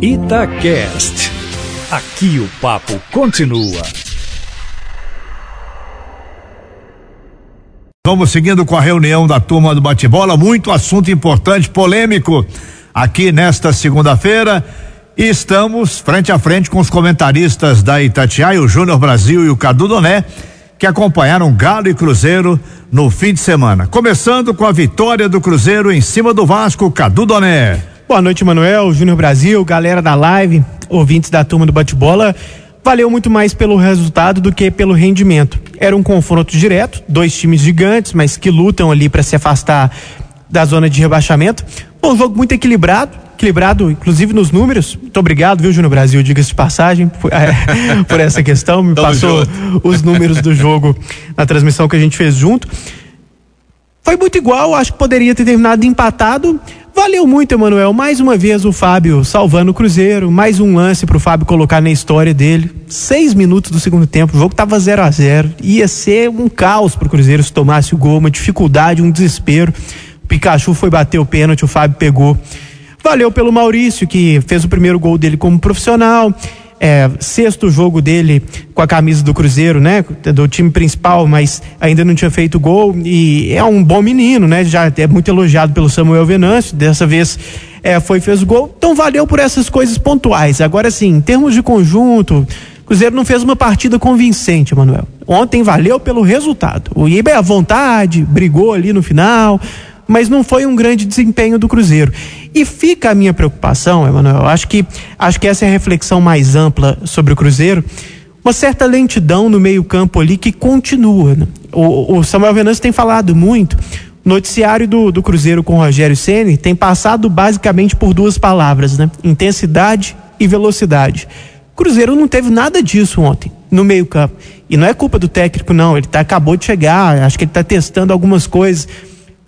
Itacast. Aqui o papo continua. Vamos seguindo com a reunião da turma do bate-bola, muito assunto importante, polêmico, aqui nesta segunda-feira. E estamos frente a frente com os comentaristas da Itatiaia, o Júnior Brasil e o Cadu Doné, que acompanharam Galo e Cruzeiro no fim de semana. Começando com a vitória do Cruzeiro em cima do Vasco, Cadu Doné. Boa noite, Manuel, Júnior Brasil, galera da live, ouvintes da turma do bate-bola. Valeu muito mais pelo resultado do que pelo rendimento. Era um confronto direto, dois times gigantes, mas que lutam ali para se afastar da zona de rebaixamento. Um jogo muito equilibrado, equilibrado, inclusive nos números. Muito obrigado, viu, Júnior Brasil, diga-se de passagem, por, é, por essa questão. Me Tamo passou junto. os números do jogo na transmissão que a gente fez junto. Foi muito igual, acho que poderia ter terminado empatado. Valeu muito, Emanuel. Mais uma vez o Fábio salvando o Cruzeiro. Mais um lance pro Fábio colocar na história dele. Seis minutos do segundo tempo. O jogo tava 0 a 0 Ia ser um caos pro Cruzeiro se tomasse o gol, uma dificuldade, um desespero. O Pikachu foi bater o pênalti, o Fábio pegou. Valeu pelo Maurício, que fez o primeiro gol dele como profissional. É, sexto jogo dele com a camisa do Cruzeiro, né? Do time principal, mas ainda não tinha feito gol. E é um bom menino, né? Já é muito elogiado pelo Samuel Venâncio. Dessa vez é, foi fez gol. Então valeu por essas coisas pontuais. Agora sim, em termos de conjunto, Cruzeiro não fez uma partida convincente, Manuel. Ontem valeu pelo resultado. O Ibe à vontade, brigou ali no final, mas não foi um grande desempenho do Cruzeiro. E fica a minha preocupação, Emanuel, acho que acho que essa é a reflexão mais ampla sobre o Cruzeiro, uma certa lentidão no meio-campo ali que continua. Né? O, o Samuel Venâncio tem falado muito. O noticiário do, do Cruzeiro com o Rogério Ceni tem passado basicamente por duas palavras, né? Intensidade e velocidade. Cruzeiro não teve nada disso ontem no meio-campo. E não é culpa do técnico, não. Ele tá, acabou de chegar, acho que ele está testando algumas coisas.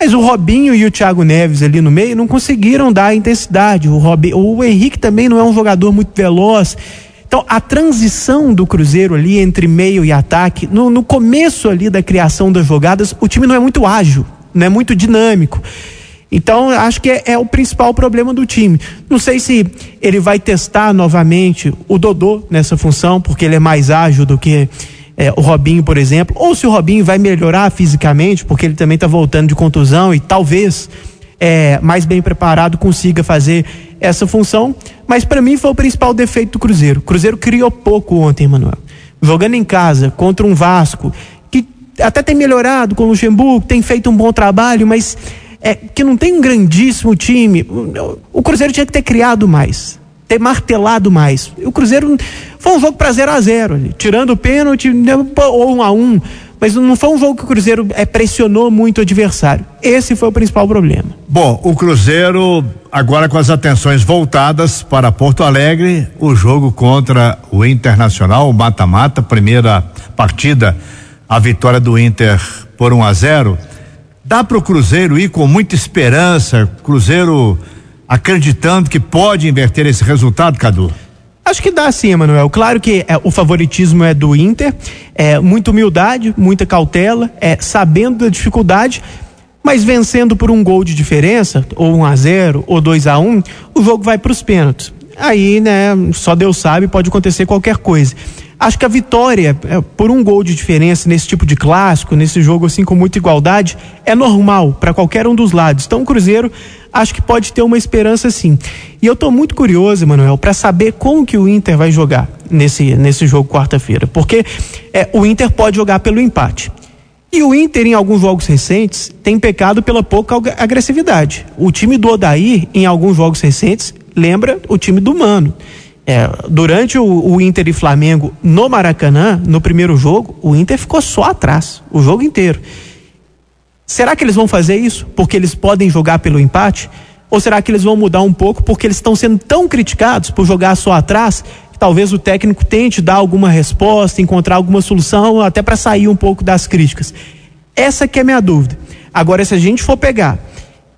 Mas o Robinho e o Thiago Neves ali no meio não conseguiram dar a intensidade. O, Robin, o Henrique também não é um jogador muito veloz. Então, a transição do Cruzeiro ali entre meio e ataque, no, no começo ali da criação das jogadas, o time não é muito ágil, não é muito dinâmico. Então, acho que é, é, o principal problema do time. Não sei se ele vai testar novamente o Dodô nessa função, porque ele é mais ágil do que é, o Robinho, por exemplo, ou se o Robinho vai melhorar fisicamente, porque ele também está voltando de contusão e talvez é, mais bem preparado consiga fazer essa função. Mas para mim foi o principal defeito do Cruzeiro. O Cruzeiro criou pouco ontem, Manuel. Jogando em casa contra um Vasco que até tem melhorado com o Luxemburgo, tem feito um bom trabalho, mas é, que não tem um grandíssimo time. O Cruzeiro tinha que ter criado mais, ter martelado mais. O Cruzeiro foi um jogo para 0 a 0 tirando o pênalti ou um a um, mas não foi um jogo que o Cruzeiro é, pressionou muito o adversário. Esse foi o principal problema. Bom, o Cruzeiro agora com as atenções voltadas para Porto Alegre, o jogo contra o Internacional, o mata-mata, primeira partida, a vitória do Inter por 1 um a 0 Dá para o Cruzeiro ir com muita esperança, Cruzeiro acreditando que pode inverter esse resultado, Cadu? Acho que dá sim, Emanuel. Claro que é, o favoritismo é do Inter, é muita humildade, muita cautela, é sabendo da dificuldade, mas vencendo por um gol de diferença, ou 1 um a 0 ou 2 a 1 um, o jogo vai para os pênaltis. Aí, né, só Deus sabe, pode acontecer qualquer coisa. Acho que a vitória é, por um gol de diferença nesse tipo de clássico, nesse jogo assim com muita igualdade, é normal para qualquer um dos lados. Então o Cruzeiro acho que pode ter uma esperança sim. E eu estou muito curioso, Emanuel, para saber como que o Inter vai jogar nesse, nesse jogo quarta-feira. Porque é, o Inter pode jogar pelo empate. E o Inter, em alguns jogos recentes, tem pecado pela pouca agressividade. O time do Odair, em alguns jogos recentes, lembra o time do Mano. É, durante o, o, Inter e Flamengo no Maracanã, no primeiro jogo, o Inter ficou só atrás, o jogo inteiro. Será que eles vão fazer isso porque eles podem jogar pelo empate? Ou será que eles vão mudar um pouco porque eles estão sendo tão criticados por jogar só atrás que talvez o técnico tente dar alguma resposta, encontrar alguma solução, até para sair um pouco das críticas? Essa que é a minha dúvida. Agora, se a gente for pegar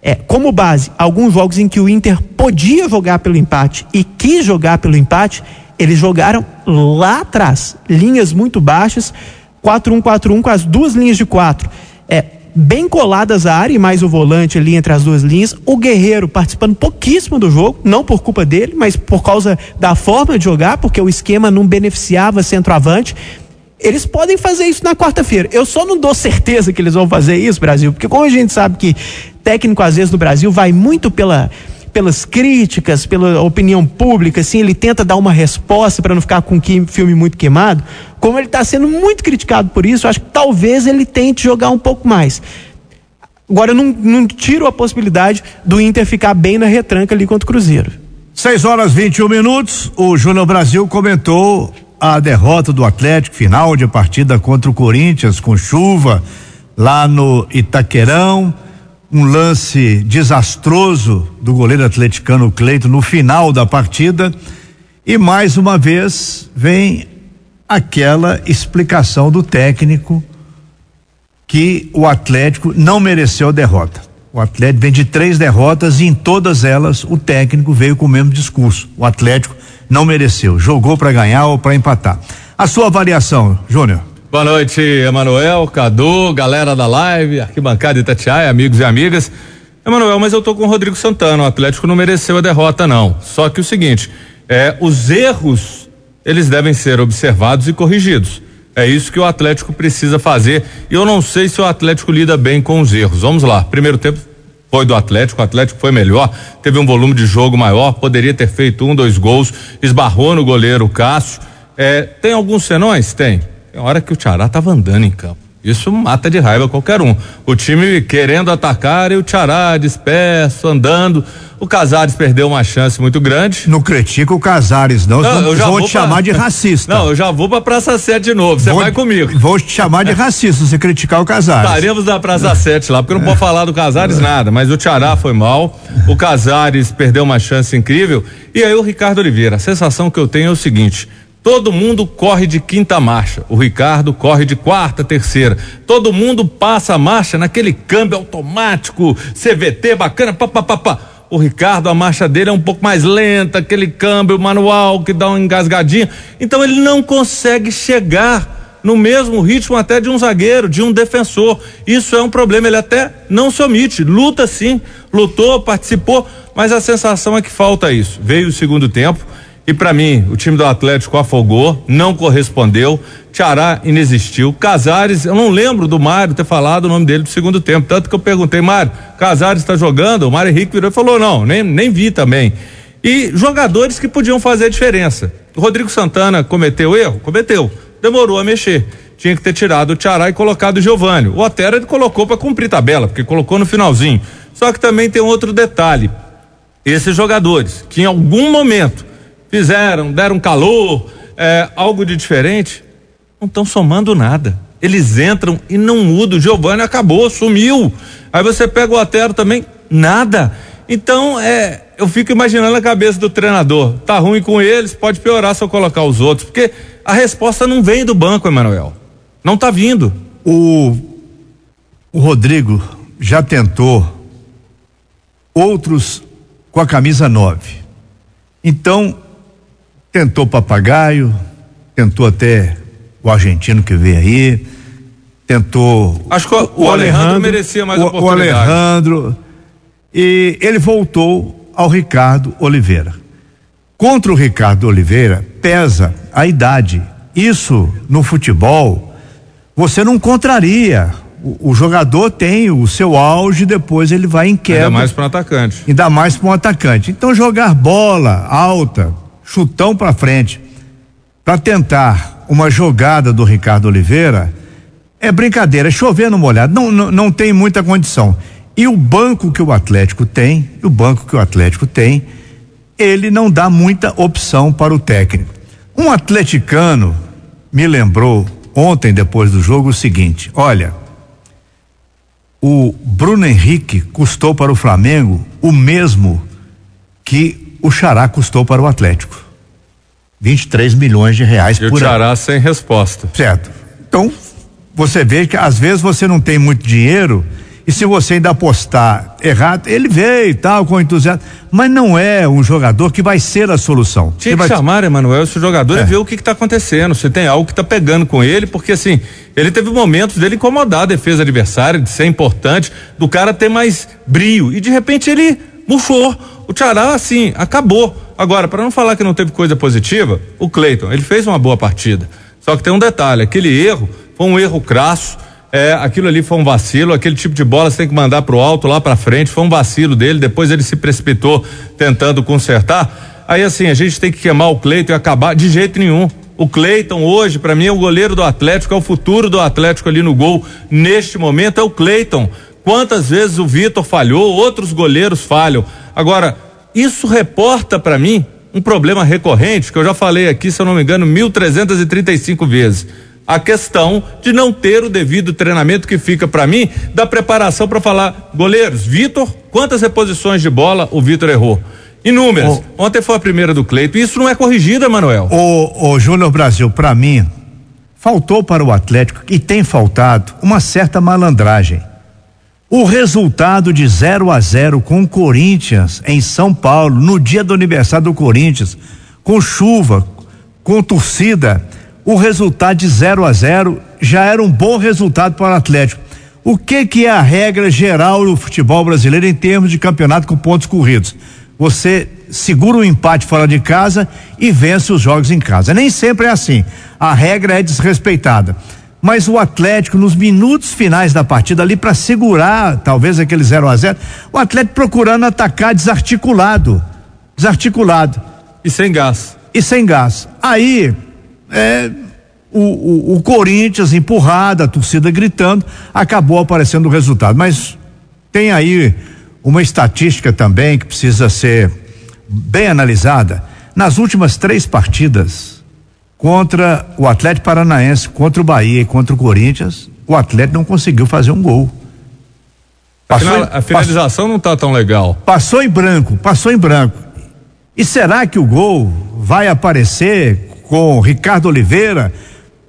é, como base, alguns jogos em que o Inter podia jogar pelo empate e quis jogar pelo empate, eles jogaram lá atrás, linhas muito baixas, 4-1-4-1 com as duas linhas de quatro. É, bem coladas à área e mais o volante ali entre as duas linhas. O Guerreiro participando pouquíssimo do jogo, não por culpa dele, mas por causa da forma de jogar, porque o esquema não beneficiava centroavante. Eles podem fazer isso na quarta-feira. Eu só não dou certeza que eles vão fazer isso, Brasil, porque como a gente sabe que técnico às vezes no Brasil vai muito pela pelas críticas, pela opinião pública, assim, ele tenta dar uma resposta para não ficar com o filme muito queimado. Como ele está sendo muito criticado por isso, acho que talvez ele tente jogar um pouco mais. Agora, eu não, não tiro a possibilidade do Inter ficar bem na retranca ali contra o Cruzeiro. 6 horas 21 minutos. O Júnior Brasil comentou a derrota do Atlético, final de partida contra o Corinthians, com chuva lá no Itaquerão um lance desastroso do goleiro atleticano Cleito no final da partida e mais uma vez vem aquela explicação do técnico que o Atlético não mereceu a derrota. O Atlético vem de três derrotas e em todas elas o técnico veio com o mesmo discurso. O Atlético não mereceu, jogou para ganhar ou para empatar. A sua avaliação, Júnior? Boa noite, Emanuel, Cadu, galera da live, arquibancada Itatiaia, amigos e amigas. Emanuel, mas eu tô com o Rodrigo Santana, o Atlético não mereceu a derrota não. Só que o seguinte, é, os erros, eles devem ser observados e corrigidos. É isso que o Atlético precisa fazer. E eu não sei se o Atlético lida bem com os erros. Vamos lá. Primeiro tempo foi do Atlético, o Atlético foi melhor, teve um volume de jogo maior, poderia ter feito um, dois gols, esbarrou no goleiro Cássio. É, tem alguns senões? Tem. Tem hora que o Tiará tava andando em campo. Isso mata de raiva qualquer um. O time querendo atacar e o Tiará disperso, andando. O Casares perdeu uma chance muito grande. Não critica o Casares, não. não eu já vou, vou te pra... chamar de racista. Não, eu já vou pra Praça 7 de novo. Você vai comigo. Vou te chamar de racista se criticar o Casares. Estaremos na Praça 7 lá, porque eu não posso falar do Casares nada. Mas o Tiará foi mal. O Casares perdeu uma chance incrível. E aí o Ricardo Oliveira. A sensação que eu tenho é o seguinte: Todo mundo corre de quinta marcha. O Ricardo corre de quarta, terceira. Todo mundo passa a marcha naquele câmbio automático, CVT bacana, papapá. O Ricardo, a marcha dele é um pouco mais lenta, aquele câmbio manual que dá uma engasgadinha. Então ele não consegue chegar no mesmo ritmo até de um zagueiro, de um defensor. Isso é um problema. Ele até não se omite, luta sim, lutou, participou, mas a sensação é que falta isso. Veio o segundo tempo e para mim, o time do Atlético afogou, não correspondeu. Tiará inexistiu. Casares, eu não lembro do Mário ter falado o nome dele do segundo tempo. Tanto que eu perguntei, Mário, Casares está jogando? O Mário Henrique virou e falou: não, nem, nem vi também. E jogadores que podiam fazer a diferença. O Rodrigo Santana cometeu erro? Cometeu. Demorou a mexer. Tinha que ter tirado o Tiará e colocado o Giovani. O Otero ele colocou para cumprir tabela, porque colocou no finalzinho. Só que também tem outro detalhe. Esses jogadores que em algum momento fizeram, deram calor, é, algo de diferente, não estão somando nada. Eles entram e não mudam. Giovanni acabou, sumiu. Aí você pega o Otero também, nada. Então, é, eu fico imaginando a cabeça do treinador. Tá ruim com eles, pode piorar se eu colocar os outros. Porque a resposta não vem do banco, Emanuel. Não tá vindo. O, o Rodrigo já tentou outros com a camisa 9. Então, Tentou papagaio, tentou até o argentino que veio aí, tentou. Acho que o, o, Alejandro, Alejandro, merecia mais o, oportunidade. O Alejandro. E ele voltou ao Ricardo Oliveira. Contra o Ricardo Oliveira, pesa a idade. Isso no futebol, você não contraria. O, o jogador tem o seu auge, depois ele vai em queda. Ainda mais para um atacante. Ainda mais para um atacante. Então, jogar bola alta, chutão para frente, para tentar uma jogada do Ricardo Oliveira, é brincadeira, é chover no molhado, não, não, não tem muita condição. E o banco que o Atlético tem, o banco que o Atlético tem, ele não dá muita opção para o técnico. Um atleticano me lembrou ontem, depois do jogo, o seguinte: olha, o Bruno Henrique custou para o Flamengo o mesmo que o Xará custou para o Atlético. 23 milhões de reais e por ano. o Xará sem resposta. Certo. Então, você vê que às vezes você não tem muito dinheiro E se você ainda apostar errado, ele veio e tal, com entusiasmo. Mas não é um jogador que vai ser a solução. Tinha que vai... chamar, Emanuel, esse jogador é. e ver o que está acontecendo. Se tem algo que está pegando com ele, porque assim, ele teve momentos dele incomodar a defesa adversária, de ser importante, do cara ter mais brio. E de repente ele murchou. O Tchará, assim, acabou. Agora, para não falar que não teve coisa positiva, o Cleiton, ele fez uma boa partida. Só que tem um detalhe: aquele erro foi um erro crasso. É, aquilo ali foi um vacilo, aquele tipo de bola você tem que mandar pro alto, lá para frente, foi um vacilo dele, depois ele se precipitou tentando consertar. Aí assim, a gente tem que queimar o Cleiton e acabar de jeito nenhum. O Cleiton hoje, para mim, é o goleiro do Atlético, é o futuro do Atlético ali no gol. Neste momento é o Cleiton. Quantas vezes o Vitor falhou, outros goleiros falham. Agora, isso reporta para mim um problema recorrente que eu já falei aqui, se eu não me engano, 1335 vezes. A questão de não ter o devido treinamento que fica para mim da preparação para falar, goleiros, Vitor, quantas reposições de bola o Vitor errou? Inúmeras. Ontem foi a primeira do Cleito. Isso não é corrigido, Manuel. O, o Júnior Brasil, para mim, faltou para o Atlético e tem faltado uma certa malandragem. O resultado de 0 a 0 com o Corinthians em São Paulo, no dia do aniversário do Corinthians, com chuva, com torcida, o resultado de 0 a 0 já era um bom resultado para o Atlético. O que que é a regra geral do futebol brasileiro em termos de campeonato com pontos corridos? Você segura o um empate fora de casa e vence os jogos em casa. Nem sempre é assim. A regra é desrespeitada mas o Atlético nos minutos finais da partida ali para segurar talvez aquele 0 a 0 o Atlético procurando atacar desarticulado. Desarticulado. E sem gás. E sem gás. Aí é, o, o, o Corinthians empurrado a torcida gritando acabou aparecendo o resultado. Mas tem aí uma estatística também que precisa ser bem analisada. Nas últimas três partidas contra o Atlético Paranaense, contra o Bahia e contra o Corinthians, o Atlético não conseguiu fazer um gol. Passou, a finalização passou, não está tão legal. Passou em branco, passou em branco. E será que o gol vai aparecer com Ricardo Oliveira,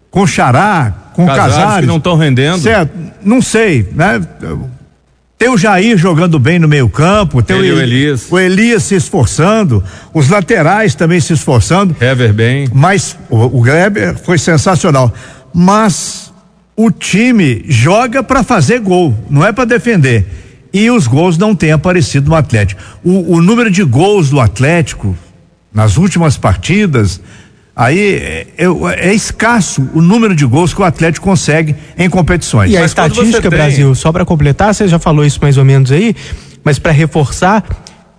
com Xará, com Casares? Casares que não estão rendendo. Certo, não sei, né? Tem o Jair jogando bem no meio campo, tem Ele o, Elias. o Elias se esforçando, os laterais também se esforçando. Hever bem. Mas o, o Greber foi sensacional. Mas o time joga para fazer gol, não é para defender. E os gols não têm aparecido no Atlético. O, o número de gols do Atlético nas últimas partidas Aí é, é, escasso o número de gols que o Atlético consegue em competições. E a mas estatística, tem... Brasil, só para completar, você já falou isso mais ou menos aí, mas para reforçar,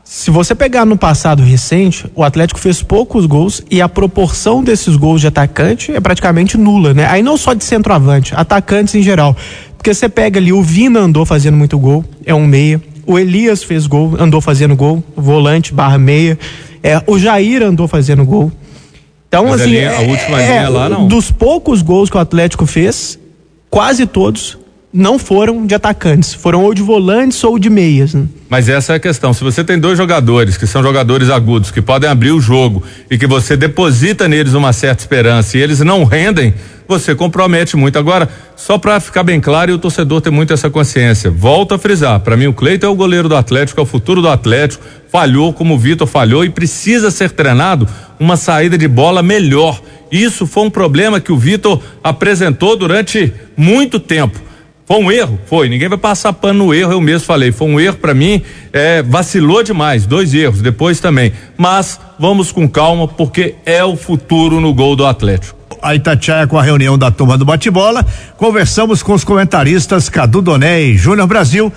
se você pegar no passado recente, o Atlético fez poucos gols e a proporção desses gols de atacante é praticamente nula, né? Aí não só de centroavante, atacantes em geral. Porque você pega ali, o Vina andou fazendo muito gol, é um meia. O Elias fez gol, andou fazendo gol, volante barra meia. É, o Jair andou fazendo gol. Então, Mas assim, a, última é, linha lá não. Dos poucos gols que o Atlético fez, quase todos não foram de atacantes, foram ou de volantes ou de meias. Né? Mas essa é a questão. Se você tem dois jogadores que são jogadores agudos, que podem abrir o jogo e que você deposita neles uma certa esperança e eles não rendem, você compromete muito. Agora, só para ficar bem claro e o torcedor ter muito essa consciência, volto a frisar: para mim, o Cleiton é o goleiro do Atlético, é o futuro do Atlético. Falhou como o Vitor falhou e precisa ser treinado uma saída de bola melhor. Isso foi um problema que o Vitor apresentou durante muito tempo. Foi um erro? Foi. Ninguém vai passar pano no erro, eu mesmo falei. Foi um erro para mim, é, vacilou demais. Dois erros, depois também. Mas vamos com calma, porque é o futuro no gol do Atlético a Itatiaia com a reunião da turma do bate-bola. Conversamos com os comentaristas Cadu Doné e Júnior Brasil.